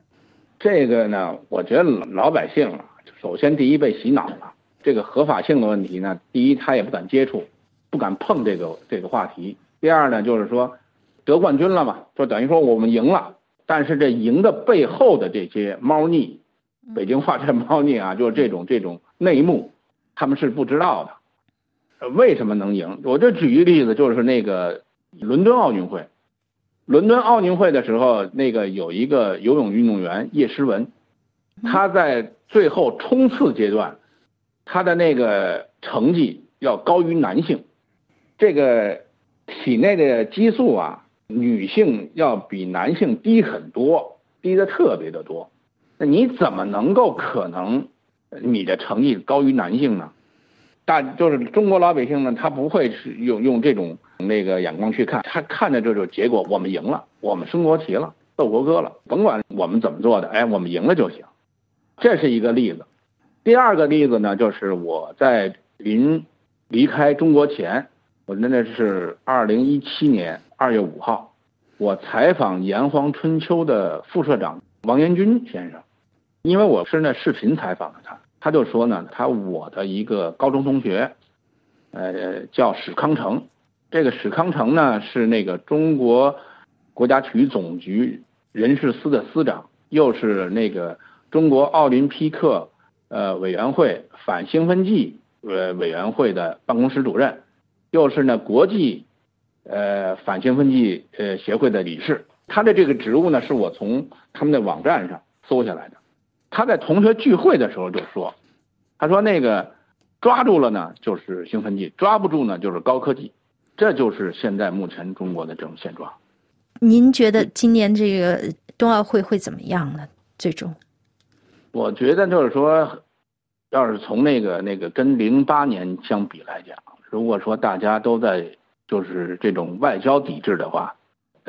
这个呢，我觉得老百姓啊，首先第一被洗脑了。这个合法性的问题呢，第一他也不敢接触。不敢碰这个这个话题。第二呢，就是说得冠军了嘛，就等于说我们赢了。但是这赢的背后的这些猫腻，北京话这猫腻啊，就是这种这种内幕，他们是不知道的。为什么能赢？我就举一个例子，就是那个伦敦奥运会，伦敦奥运会的时候，那个有一个游泳运动员叶诗文，他在最后冲刺阶段，他的那个成绩要高于男性，这个体内的激素啊，女性要比男性低很多，低的特别的多。那你怎么能够可能你的成绩高于男性呢？大就是中国老百姓呢，他不会是用用这种那个眼光去看，他看的这种结果，我们赢了，我们升国旗了，奏国歌了，甭管我们怎么做的，哎，我们赢了就行。这是一个例子。第二个例子呢，就是我在临离开中国前，我那那是二零一七年二月五号，我采访炎黄春秋的副社长王延军先生，因为我是那视频采访的他。他就说呢，他我的一个高中同学，呃，叫史康成。这个史康成呢，是那个中国国家体育总局人事司的司长，又是那个中国奥林匹克呃委员会反兴奋剂呃委员会的办公室主任，又是呢国际呃反兴奋剂呃协会的理事。他的这个职务呢，是我从他们的网站上搜下来的。他在同学聚会的时候就说：“他说那个抓住了呢，就是兴奋剂；抓不住呢，就是高科技。这就是现在目前中国的这种现状。”您觉得今年这个冬奥会会怎么样呢？最终，我觉得就是说，要是从那个那个跟零八年相比来讲，如果说大家都在就是这种外交抵制的话，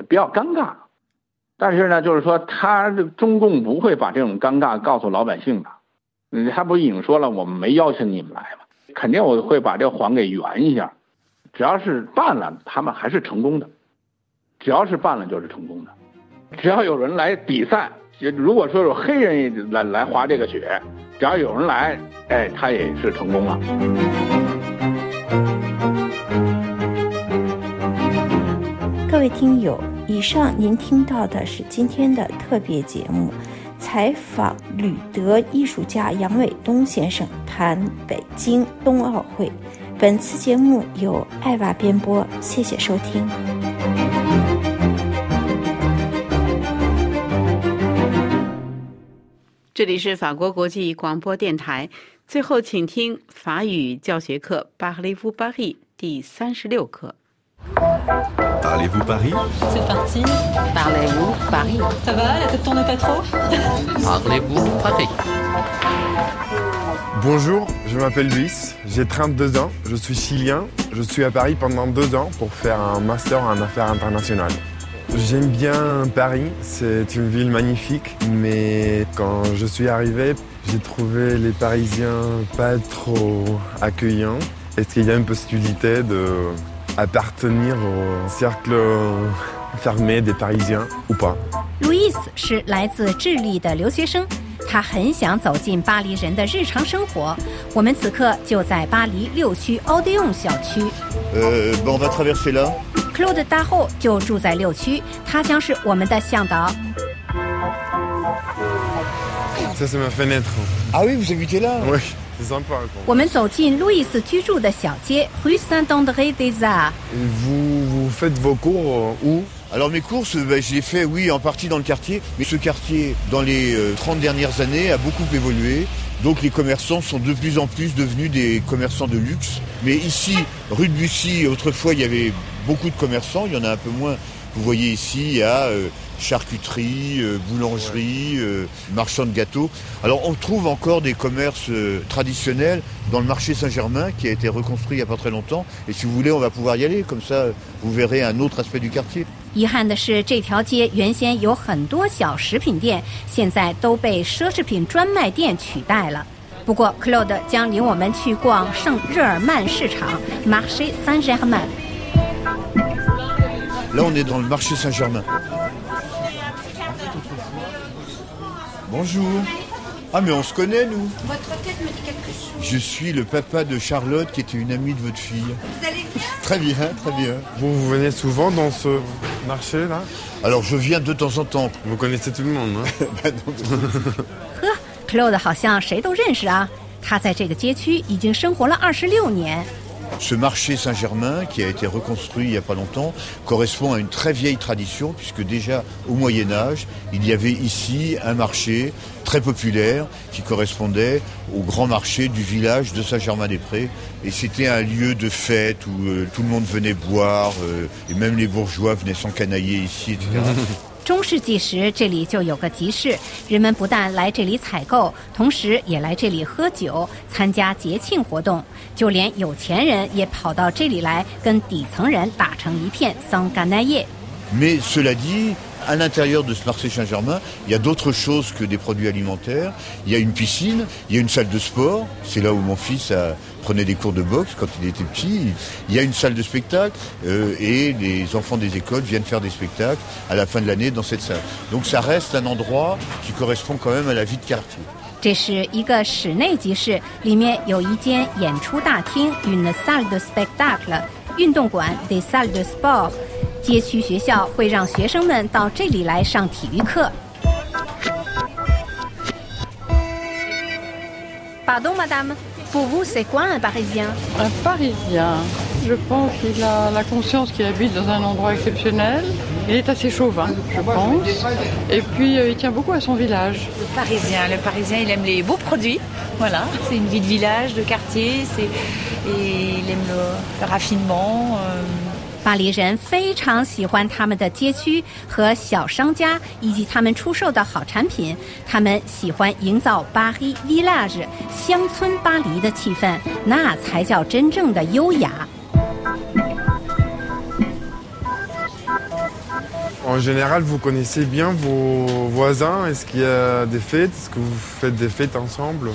比较尴尬。但是呢，就是说，他中共不会把这种尴尬告诉老百姓的。嗯，他不已经说了，我们没邀请你们来吗？肯定我会把这谎给圆一下。只要是办了，他们还是成功的。只要是办了，就是成功的。只要有人来比赛，如果说有黑人来来滑这个雪，只要有人来，哎，他也是成功了。各位听友。以上您听到的是今天的特别节目，采访旅德艺术家杨伟东先生谈北京冬奥会。本次节目由艾娃编播，谢谢收听。这里是法国国际广播电台。最后，请听法语教学课《巴黎夫巴黎》第三十六课。Parlez-vous Paris? C'est parti. Parlez-vous Paris? Ça va, la tête tourne pas trop? Parlez-vous Paris? Bonjour, je m'appelle Luis, j'ai 32 ans, je suis chilien, je suis à Paris pendant deux ans pour faire un master en affaires internationales. J'aime bien Paris, c'est une ville magnifique, mais quand je suis arrivé, j'ai trouvé les Parisiens pas trop accueillants. Est-ce qu'il y a une possibilité de appartenir au cercle fermé des Parisiens ou pas. Louis 是来自智利的留学生，他很想走进巴黎人的日常生活。我们此刻就在巴黎六区 Odeon 小区。呃，on va traverser là. Claude 大后就住在六区，他将是我们的向导。Ça c'est ma fenêtre. Ah oui, vous habitez là? Oui. 我们走进路易斯居住的小街，Rue Saint-André des Arts。Vous vous faites vos cours où alors mes courses, ben, je les fais, oui, en partie dans le quartier. Mais ce quartier, dans les 30 dernières années, a beaucoup évolué. Donc les commerçants sont de plus en plus devenus des commerçants de luxe. Mais ici, rue de Bussy, autrefois, il y avait beaucoup de commerçants. Il y en a un peu moins. Vous voyez ici, il y a charcuterie, euh, boulangerie, euh, marchand de gâteaux. Alors on trouve encore des commerces euh, traditionnels dans le marché Saint-Germain qui a été reconstruit il n'y a pas très longtemps. Et si vous voulez, on va pouvoir y aller. Comme ça, vous verrez un autre aspect du quartier. 遗憾的是，这条街原先有很多小食品店，现在都被奢侈品专卖店取代了。不过，Claude 将领我们去逛圣日耳曼市场 （Marché Saint-Germain）。Là, on est dans le marché Saint-Germain. Bonjour. Ah mais on se connaît nous Votre tête me dit quelque chose. Je suis le papa de Charlotte qui était une amie de votre fille. Vous allez bien Très bien, très bien. Vous, vous venez souvent dans ce marché là Alors je viens de temps en temps. Vous connaissez tout le monde, hein bah, non, 呵，Claude 好像谁都认识啊。他在这个街区已经生活了二十六年。 Ce marché Saint-Germain, qui a été reconstruit il n'y a pas longtemps, correspond à une très vieille tradition, puisque déjà au Moyen Âge, il y avait ici un marché très populaire qui correspondait au grand marché du village de Saint-Germain-des-Prés. Et c'était un lieu de fête où euh, tout le monde venait boire, euh, et même les bourgeois venaient s'encanailler ici, etc. 中世纪时，这里就有个集市，人们不但来这里采购，同时也来这里喝酒、参加节庆活动。就连有钱人也跑到这里来，跟底层人打成一片，桑干奈叶。Mais cela dit, à l'intérieur de ce marché Saint-Germain, il y a d'autres choses que des produits alimentaires. Il y a une piscine, il y a une salle de sport. C'est là où mon fils a- prenait des cours de boxe quand il était petit. Il y a une salle de spectacle euh, et les enfants des écoles viennent faire des spectacles à la fin de l'année dans cette salle. Donc ça reste un endroit qui correspond quand même à la vie de quartier. 这是一个室内集市，里面有一间演出大厅 （une salle de spectacle）、运动馆 （des salles de sport）。街区学校会让学生们到这里来上体育课。Pardon, madame. Pour vous, c'est quoi un Parisien? Un Parisien. Je pense qu'il a la conscience qu'il habite dans un endroit exceptionnel. Il est assez chauvin, je pense. Et puis, euh, il tient beaucoup à son village. Le Parisien, le Parisien, il aime les beaux produits. Voilà, c'est une vie de village, de quartier, c'est et il aime le, le raffinement. euh, 巴黎人非常喜欢他们的街区和小商家以及他们出售的好产品。他们喜欢营造巴黎 village 乡村巴黎的气氛，那才叫真正的优雅。En général, vous connaissez bien vos voisins Est-ce qu'il y a des fêtes Est-ce que vous faites des fêtes ensemble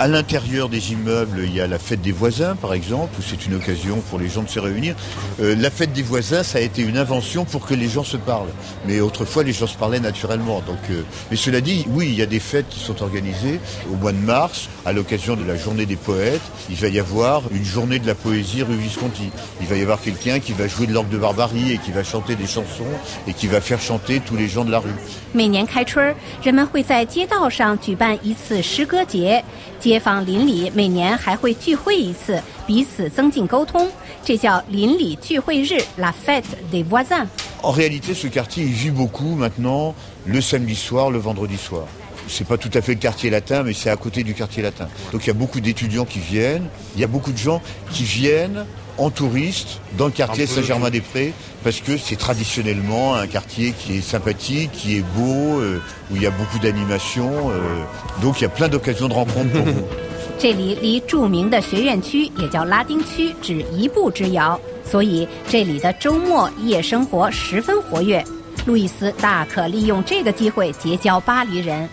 À l'intérieur des immeubles, il y a la fête des voisins, par exemple, où c'est une occasion pour les gens de se réunir. Euh, la fête des voisins, ça a été une invention pour que les gens se parlent. Mais autrefois, les gens se parlaient naturellement. Donc, euh, mais cela dit, oui, il y a des fêtes qui sont organisées au mois de mars, à l'occasion de la journée des poètes. Il va y avoir une journée de la poésie rue Visconti. Il va y avoir quelqu'un qui va jouer de l'orgue de barbarie et qui va chanter des chansons et qui va faire chanter tous les gens de la rue. 每年开春儿，人们会在街道上举办一次诗歌节， 街坊邻里每年还会聚会一次，彼此增进沟通，这叫邻里聚会日 （La Fête des voisins）。 En réalité, ce quartier, il vit beaucoup maintenant le samedi soir, le vendredi soir. C'est pas tout à fait le quartier latin, mais c'est à côté du quartier latin. Donc il y a beaucoup d'étudiants qui viennent, il y a beaucoup de gens qui viennent en touriste dans le quartier Un peu. Saint-Germain-des-Prés parce que c'est traditionnellement un quartier qui est sympathique, qui est beau, euh, où il y a beaucoup d'animation. euh, donc il y a plein d'occasions de rencontres pour vous. 这里离着名的学院区，也叫拉丁区，只一步之遥，所以这里的周末夜生活十分活跃。路易斯大可利用这个机会结交巴黎人。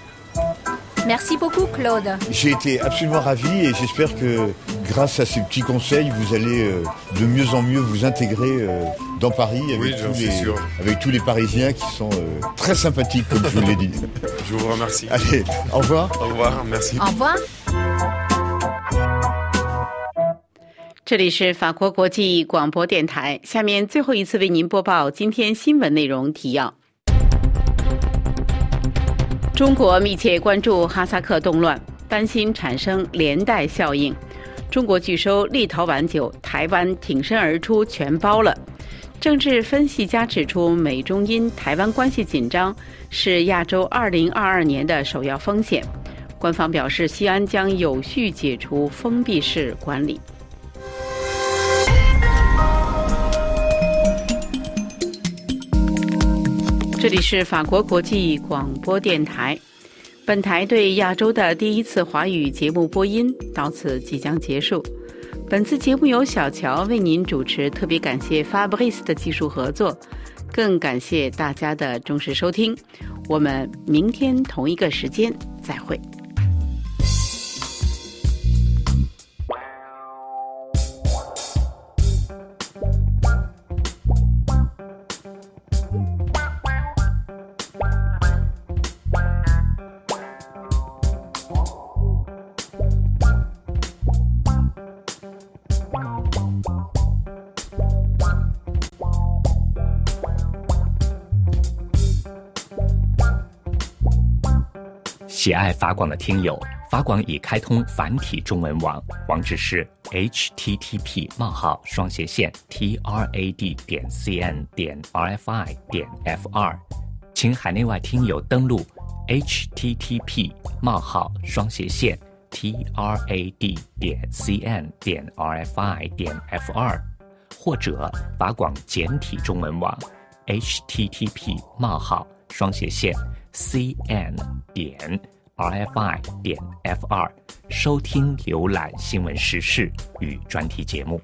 Merci beaucoup, Claude. J'ai été absolument ravi et j'espère que grâce à ces petits conseils, vous allez euh, de mieux en mieux vous intégrer euh, dans Paris avec, Oui, j'en tous suis les, sûr. avec tous les Parisiens qui sont euh, très sympathiques, comme je vous l'ai dit. Je vous remercie. Allez, au revoir. Au revoir, merci. Au revoir. 这里是法国国际广播电台，下面最后一次为您播报今天新闻内容提要。 中国密切关注哈萨克动乱，担心产生连带效应。中国拒收立陶宛酒，台湾挺身而出全包了。政治分析家指出，美中因台湾关系紧张是亚洲2022年的首要风险。官方表示，西安将有序解除封闭式管理。这里是法国国际广播电台。本台对亚洲的第一次华语节目播音到此即将结束。本次节目由小乔为您主持，特别感谢 Fabrice 的技术合作，更感谢大家的忠实收听。我们明天同一个时间再会。喜爱法广的听友，法广已开通繁体中文网，网址是 http: 冒号双斜线 trad 点 cn 点 rfi 点 fr，请海内外听友登录 http: 冒号双斜线 trad 点 cn 点 rfi 点 fr，或者法广简体中文网 http: 冒号双斜线 cn 点。Rfi 点 f 二收听浏览新闻时事与专题节目。